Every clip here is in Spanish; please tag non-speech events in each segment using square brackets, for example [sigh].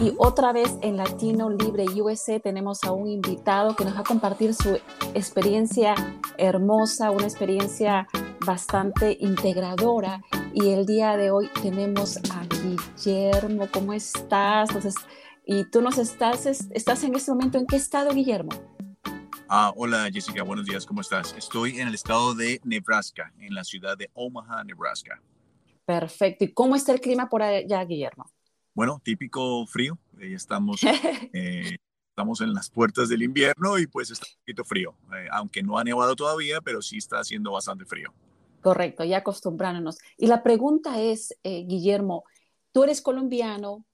Y otra vez en Latino Libre USA tenemos a un invitado que nos va a compartir su experiencia hermosa, una experiencia bastante integradora. Y el día de hoy tenemos a Guillermo. ¿Cómo estás? Entonces, y tú nos estás, estás en este momento, ¿en qué estado, Guillermo? Ah, hola Jessica, buenos días, ¿cómo estás? Estoy en el estado de Nebraska, en la ciudad de Omaha, Nebraska. Perfecto. ¿Y cómo está el clima por allá, Guillermo? Bueno, típico frío. Eh, estamos, [laughs] eh, estamos en las puertas del invierno y pues está un poquito frío. Eh, aunque no ha nevado todavía, pero sí está haciendo bastante frío. Correcto, ya acostumbrándonos. Y la pregunta es, Guillermo, tú eres colombiano.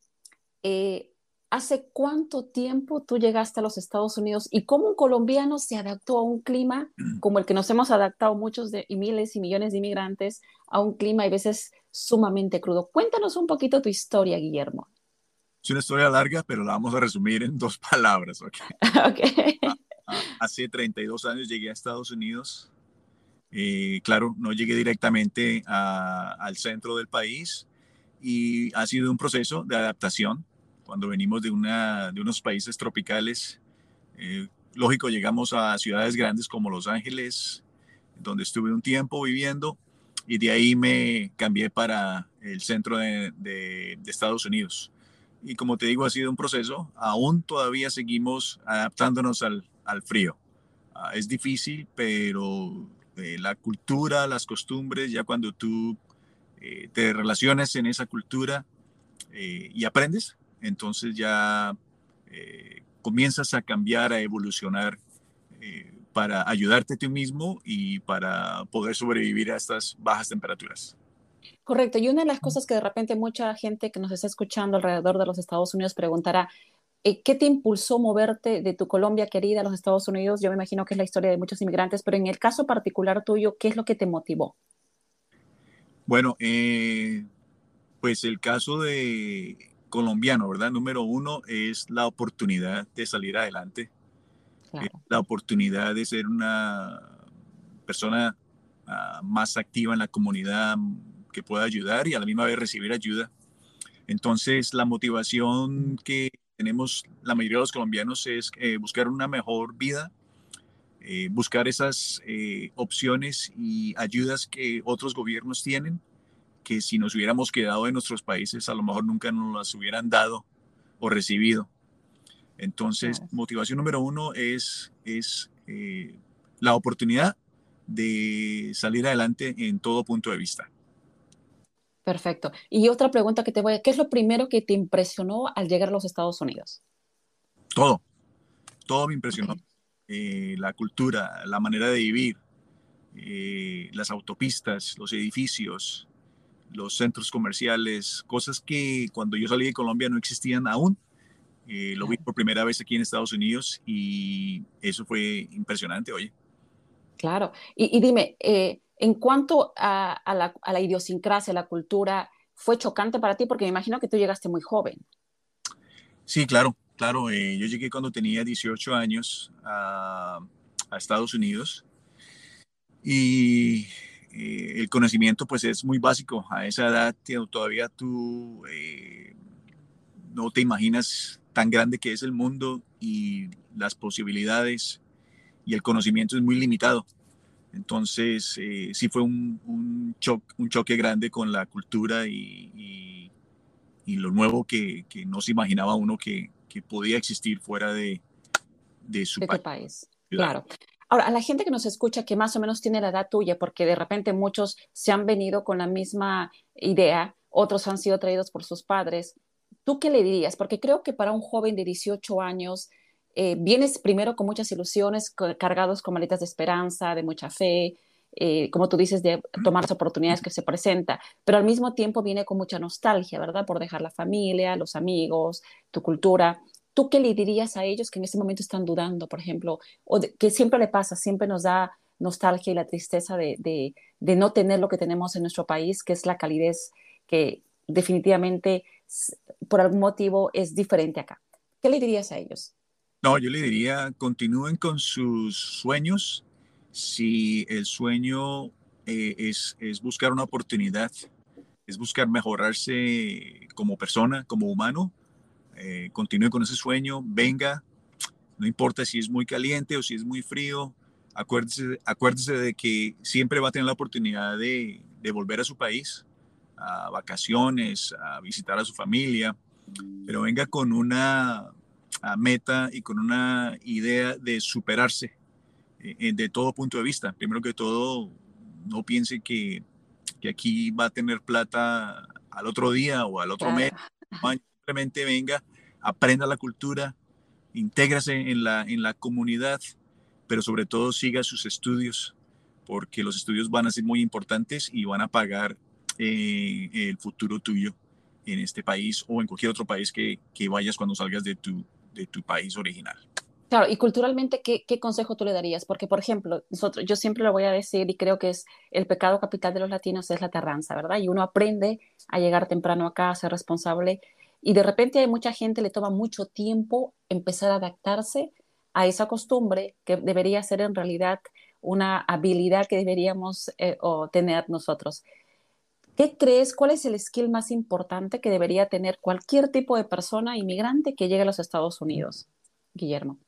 ¿Hace cuánto tiempo tú llegaste a los Estados Unidos y cómo un colombiano se adaptó a un clima como el que nos hemos adaptado muchos de, y miles y millones de inmigrantes a un clima y veces sumamente crudo? Cuéntanos un poquito tu historia, Guillermo. Es una historia larga, pero la vamos a resumir en dos [laughs] palabras. Okay? [laughs] hace 32 años llegué a Estados Unidos. Eh, claro, no llegué directamente al centro del país y ha sido un proceso de adaptación cuando venimos de, una, de unos países tropicales. Eh, lógico, llegamos a ciudades grandes como Los Ángeles, donde estuve un tiempo viviendo, y de ahí me cambié para el centro de, de, Estados Unidos. Y como te digo, ha sido un proceso, aún todavía seguimos adaptándonos al, al frío. Ah, es difícil, pero eh, la cultura, las costumbres, ya cuando tú eh, te relacionas en esa cultura y aprendes, entonces ya eh, comienzas a cambiar, a evolucionar eh, para ayudarte a ti mismo y para poder sobrevivir a estas bajas temperaturas. Correcto. Y una de las cosas que de repente mucha gente que nos está escuchando alrededor de los Estados Unidos preguntará, eh, ¿qué te impulsó moverte de tu Colombia querida a los Estados Unidos? Yo me imagino que es la historia de muchos inmigrantes, pero en el caso particular tuyo, ¿qué es lo que te motivó? Bueno, pues el caso de colombiano, ¿verdad? Número uno es la oportunidad de salir adelante, eh, la oportunidad de ser una persona ah, más activa en la comunidad que pueda ayudar y a la misma vez recibir ayuda. Entonces, la motivación que tenemos la mayoría de los colombianos es eh, buscar una mejor vida, eh, buscar esas opciones y ayudas que otros gobiernos tienen que si nos hubiéramos quedado en nuestros países, a lo mejor nunca nos las hubieran dado o recibido. Entonces, motivación número uno es, es eh, la oportunidad de salir adelante en todo punto de vista. Perfecto. Y otra pregunta que te voy a... ¿Qué es lo primero que te impresionó al llegar a los Estados Unidos? Todo. Todo me impresionó. Eh, la cultura, la manera de vivir, eh, las autopistas, los edificios, los centros comerciales, cosas que cuando yo salí de Colombia no existían aún. Eh, lo vi por primera vez aquí en Estados Unidos y eso fue impresionante, oye. Claro. Y, dime, eh, en cuanto a, la, a, la, idiosincrasia, la cultura, ¿fue chocante para ti? Porque me imagino que tú llegaste muy joven. Sí, claro, claro. Eh, yo llegué cuando tenía 18 años a, a Estados Unidos y eh, el conocimiento pues es muy básico. A esa edad todavía tú eh, no te imaginas tan grande que es el mundo y las posibilidades y el conocimiento es muy limitado. Entonces eh, sí fue un, un, un, choque grande con la cultura y, y, lo nuevo que, que, no se imaginaba uno que, que podía existir fuera de, de su país. país. Claro. Ahora, a la gente que nos escucha, que más o menos tiene la edad tuya, porque de repente muchos se han venido con la misma idea, otros han sido traídos por sus padres, ¿tú qué le dirías? Porque creo que para un joven de 18 años, eh, vienes primero con muchas ilusiones, cargados con maletas de esperanza, de mucha fe, eh, como tú dices, de tomar las oportunidades que se presenta, pero al mismo tiempo viene con mucha nostalgia, ¿verdad? Por dejar la familia, los amigos, tu cultura. ¿tú qué le dirías a ellos que en este momento están dudando, por ejemplo, o que siempre le pasa, siempre nos da nostalgia y la tristeza de, no tener lo que tenemos en nuestro país, que es la calidez que definitivamente por algún motivo es diferente acá. ¿Qué le dirías a ellos? No, yo le diría, continúen con sus sueños. Si el sueño eh, es, es buscar una oportunidad, es buscar mejorarse como persona, como humano, eh, continúe con ese sueño, venga, no importa si es muy caliente o si es muy frío, acuérdese, acuérdese de que siempre va a tener la oportunidad de, de volver a su país, a vacaciones, a visitar a su familia, pero venga con una meta y con una idea de superarse eh, de todo punto de vista. Primero que todo, no piense que, que, aquí va a tener plata al otro día o al otro mes. Simplemente venga, aprenda la cultura, intégrase en la, en la comunidad, pero sobre todo siga sus estudios, porque los estudios van a ser muy importantes y van a pagar eh, el futuro tuyo en este país o en cualquier otro país que, que vayas cuando salgas de tu, de tu país original. Claro, y culturalmente, ¿qué, ¿qué, consejo tú le darías? Porque, por ejemplo, nosotros, yo siempre lo voy a decir y creo que es el pecado capital de los latinos es la terranza, ¿verdad? Y uno aprende a llegar temprano acá, a ser responsable, y de repente hay mucha gente, le toma mucho tiempo empezar a adaptarse a esa costumbre que debería ser en realidad una habilidad que deberíamos eh, o tener nosotros. ¿Qué crees? ¿Cuál es el skill más importante que debería tener cualquier tipo de persona inmigrante que llegue a los Estados Unidos? Guillermo.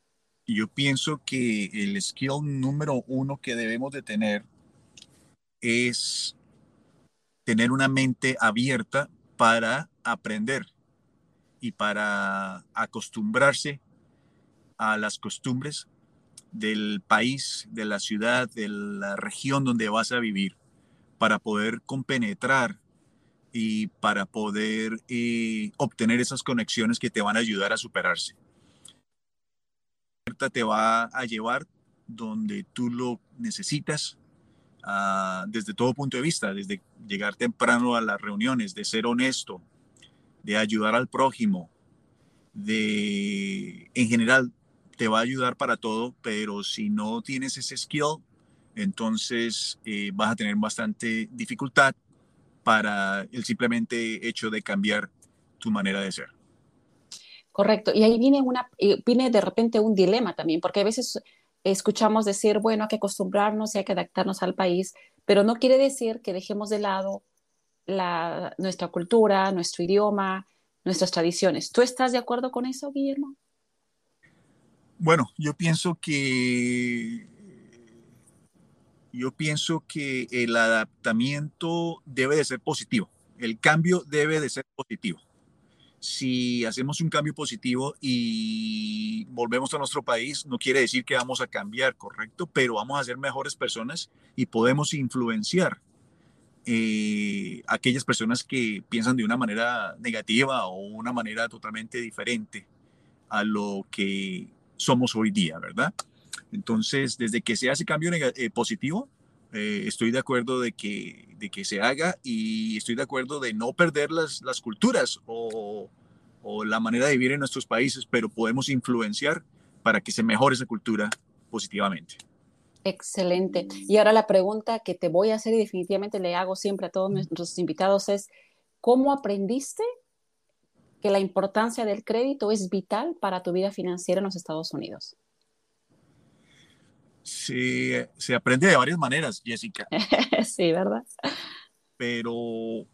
Yo pienso que el skill número uno que debemos de tener es tener una mente abierta para aprender y para acostumbrarse a las costumbres del país, de la ciudad, de la región donde vas a vivir para poder compenetrar y para poder eh, obtener esas conexiones que te van a ayudar a superarse. Te va a llevar donde tú lo necesitas uh, desde todo punto de vista, desde llegar temprano a las reuniones, de ser honesto, de ayudar al prójimo, de en general te va a ayudar para todo, pero si no tienes ese skill, entonces eh, vas a tener bastante dificultad para el simplemente hecho de cambiar tu manera de ser. Correcto. Y ahí viene, una, eh, viene de repente un dilema también, porque a veces escuchamos decir, bueno, hay que acostumbrarnos y hay que adaptarnos al país, pero no quiere decir que dejemos de lado la, nuestra cultura, nuestro idioma, nuestras tradiciones. ¿Tú estás de acuerdo con eso, Guillermo? Bueno, yo pienso que yo pienso que el adaptamiento debe de ser positivo, el cambio debe de ser positivo. Si hacemos un cambio positivo y volvemos a nuestro país, no quiere decir que vamos a cambiar, correcto, pero vamos a ser mejores personas y podemos influenciar eh, aquellas personas que piensan de una manera negativa o una manera totalmente diferente a lo que somos hoy día, ¿verdad? Entonces, desde que se hace cambio eh, positivo, eh, estoy de acuerdo de que, de que se haga y estoy de acuerdo de no perder las, las culturas o, o, la manera de vivir en nuestros países, pero podemos influenciar para que se mejore esa cultura positivamente. Excelente. Y ahora la pregunta que te voy a hacer y definitivamente le hago siempre a todos nuestros invitados es, ¿cómo aprendiste que la importancia del crédito es vital para tu vida financiera en los Estados Unidos? Se, se aprende de varias maneras, Jessica. [laughs] sí, ¿verdad? Pero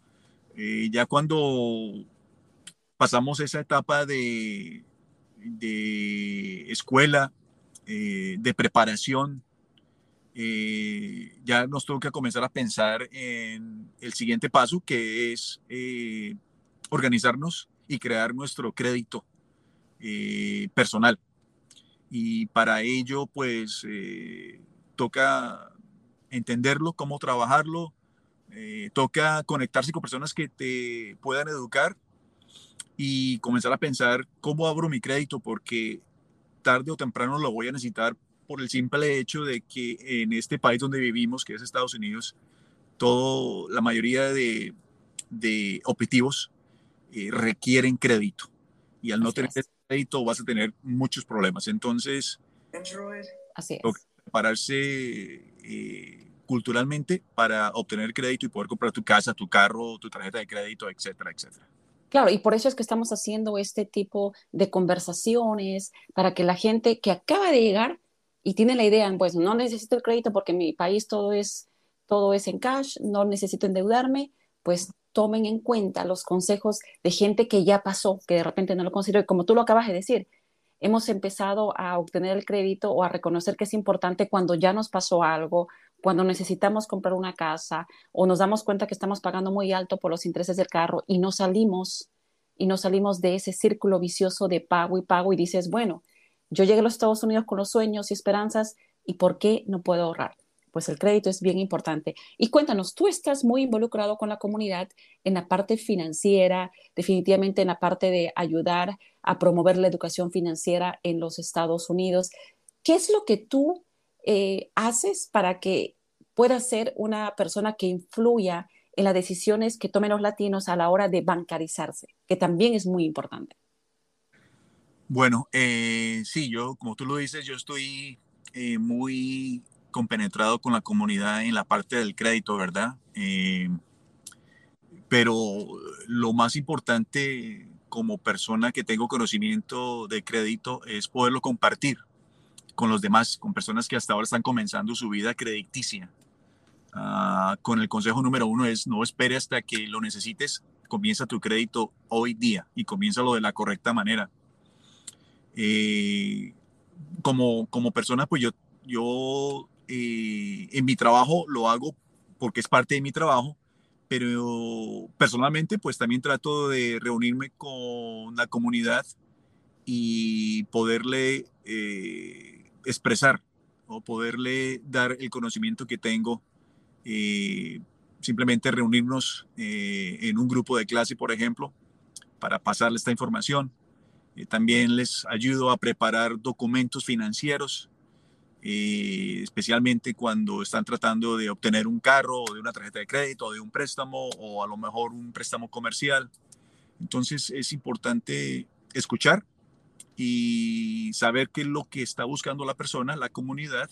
eh, ya cuando pasamos esa etapa de, de escuela, eh, de preparación, eh, ya nos que comenzar a pensar en el siguiente paso, que es organizarnos y crear nuestro crédito personal y para ello pues eh, toca entenderlo, cómo trabajarlo, eh, toca conectarse con personas que te puedan educar y comenzar a pensar cómo abro mi crédito porque tarde o temprano lo voy a necesitar por el simple hecho de que en este país donde vivimos, que es Estados Unidos, todo, la mayoría de, de objetivos eh, requieren crédito. Y al no tener crédito vas a tener muchos problemas. Entonces, Así es. prepararse eh, culturalmente para obtener crédito y poder comprar tu casa, tu carro, tu tarjeta de crédito, etcétera, etcétera. Claro, y por eso es que estamos haciendo este tipo de conversaciones para que la gente que acaba de llegar y tiene la idea, pues no necesito el crédito porque en mi país todo es, todo es en cash, no necesito endeudarme, pues tomen en cuenta los consejos de gente que ya pasó, que de repente no lo considero. Y como tú lo acabas de decir, hemos empezado a obtener el crédito o a reconocer que es importante cuando ya nos pasó algo, cuando necesitamos comprar una casa o nos damos cuenta que estamos pagando muy alto por los intereses del carro y no salimos y no salimos de ese círculo vicioso de pago y pago y dices, bueno, yo llegué a los Estados Unidos con los sueños y esperanzas y ¿por qué no puedo ahorrar? Pues el crédito es bien importante. Y cuéntanos, tú estás muy involucrado con la comunidad en la parte financiera, definitivamente en la parte de ayudar a promover la educación financiera en los Estados Unidos. ¿Qué es lo que tú eh, haces para que puedas ser una persona que influya en las decisiones que tomen los latinos a la hora de bancarizarse, que también es muy importante? Bueno, eh, sí, yo, como tú lo dices, yo estoy eh, muy compenetrado con la comunidad en la parte del crédito, ¿verdad? Eh, pero lo más importante como persona que tengo conocimiento de crédito es poderlo compartir con los demás, con personas que hasta ahora están comenzando su vida crediticia. Ah, con el consejo número uno es no espere hasta que lo necesites, comienza tu crédito hoy día y comienza lo de la correcta manera. Eh, como, como persona, pues yo, yo eh, en mi trabajo lo hago porque es parte de mi trabajo, pero personalmente pues también trato de reunirme con la comunidad y poderle eh, expresar o poderle dar el conocimiento que tengo. Eh, simplemente reunirnos en un grupo de clase, por ejemplo, para pasarle esta información. también les ayudo a preparar documentos financieros especialmente cuando están tratando de obtener un carro o de una tarjeta de crédito o de un préstamo o a lo mejor un préstamo comercial. Entonces es importante escuchar y saber qué es lo que está buscando la persona, la comunidad,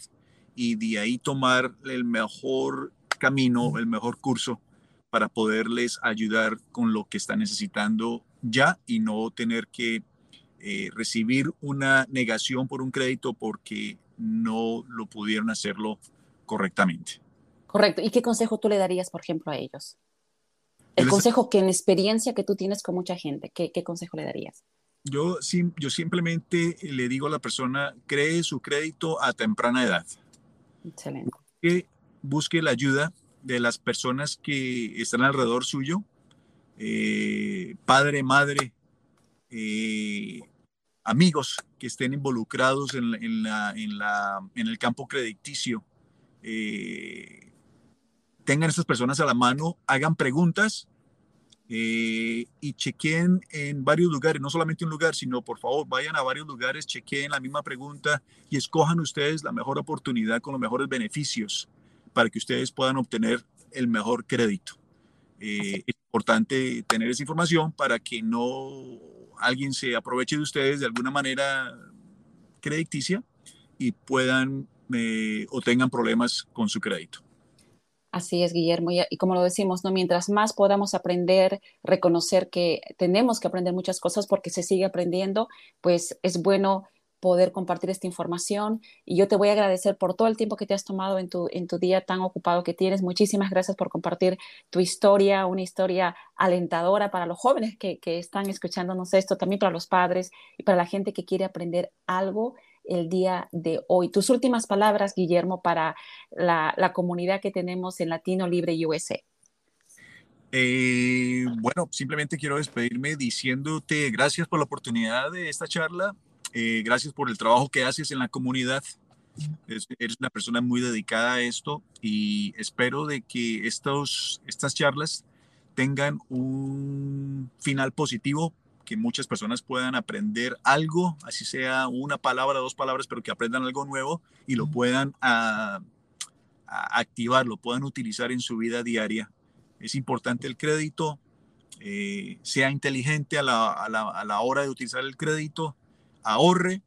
y de ahí tomar el mejor camino, el mejor curso para poderles ayudar con lo que están necesitando ya y no tener que eh, recibir una negación por un crédito porque no lo pudieron hacerlo correctamente. Correcto. ¿Y qué consejo tú le darías, por ejemplo, a ellos? El consejo que en experiencia que tú tienes con mucha gente, ¿qué, consejo le darías? Yo, yo simplemente le digo a la persona, cree su crédito a temprana edad. Excelente. Que busque la ayuda de las personas que están alrededor suyo, eh, padre, madre, eh, amigos que estén involucrados en, el campo crediticio. Eh, tengan estas personas a la mano, hagan preguntas eh, y chequeen en varios lugares, no solamente un lugar, sino por favor vayan a varios lugares, chequeen la misma pregunta y escojan ustedes la mejor oportunidad con los mejores beneficios para que ustedes puedan obtener el mejor crédito. Eh, es importante tener esa información para que no alguien se aproveche de ustedes de alguna manera crediticia y puedan eh, o tengan problemas con su crédito. Así es, Guillermo. Y, como lo decimos, ¿no? mientras más podamos aprender, reconocer que tenemos que aprender muchas cosas porque se sigue aprendiendo, pues es bueno poder compartir esta información. Y yo te voy a agradecer por todo el tiempo que te has tomado en tu, en tu día tan ocupado que tienes. Muchísimas gracias por compartir tu historia, una historia alentadora para los jóvenes que, que están escuchándonos esto, también para los padres y para la gente que quiere aprender algo el día de hoy. Tus últimas palabras, Guillermo, para la, la comunidad que tenemos en Latino Libre USA. Eh, bueno, simplemente quiero despedirme diciéndote gracias por la oportunidad de esta charla. Eh, gracias por el trabajo que haces en la comunidad. eres una persona muy dedicada a esto y espero de que estos, estas charlas tengan un final positivo, que muchas personas puedan aprender algo, así sea una palabra, dos palabras, pero que aprendan algo nuevo y lo puedan a, activar, lo puedan utilizar en su vida diaria. Es importante el crédito, eh, sea inteligente a la, a la hora de utilizar el crédito ahorre,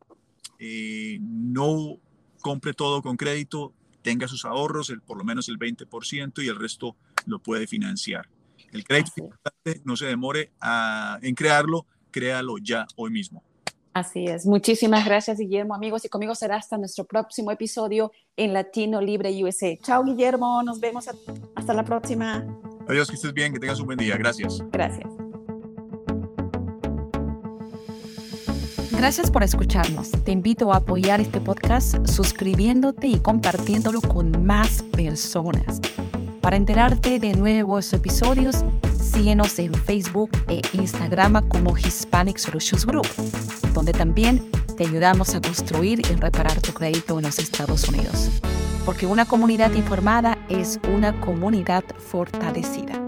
eh, no compre todo con crédito, tenga sus ahorros, el, por lo menos el 20% y el resto lo puede financiar. El crédito no se demore en crearlo, créalo ya hoy mismo. Así es. Muchísimas gracias, Guillermo, amigos. Y conmigo será hasta nuestro próximo episodio en Latino Libre USA. Chao, Guillermo. Nos vemos. hasta la próxima. Adiós, que estés bien, que tengas un buen día. Gracias. Gracias. Gracias por escucharnos. Te invito a apoyar este podcast suscribiéndote y compartiéndolo con más personas. Para enterarte de nuevos episodios, síguenos en Facebook e Instagram como Hispanic Solutions Group, donde también te ayudamos a construir y reparar tu crédito en los Estados Unidos. Porque una comunidad informada es una comunidad fortalecida.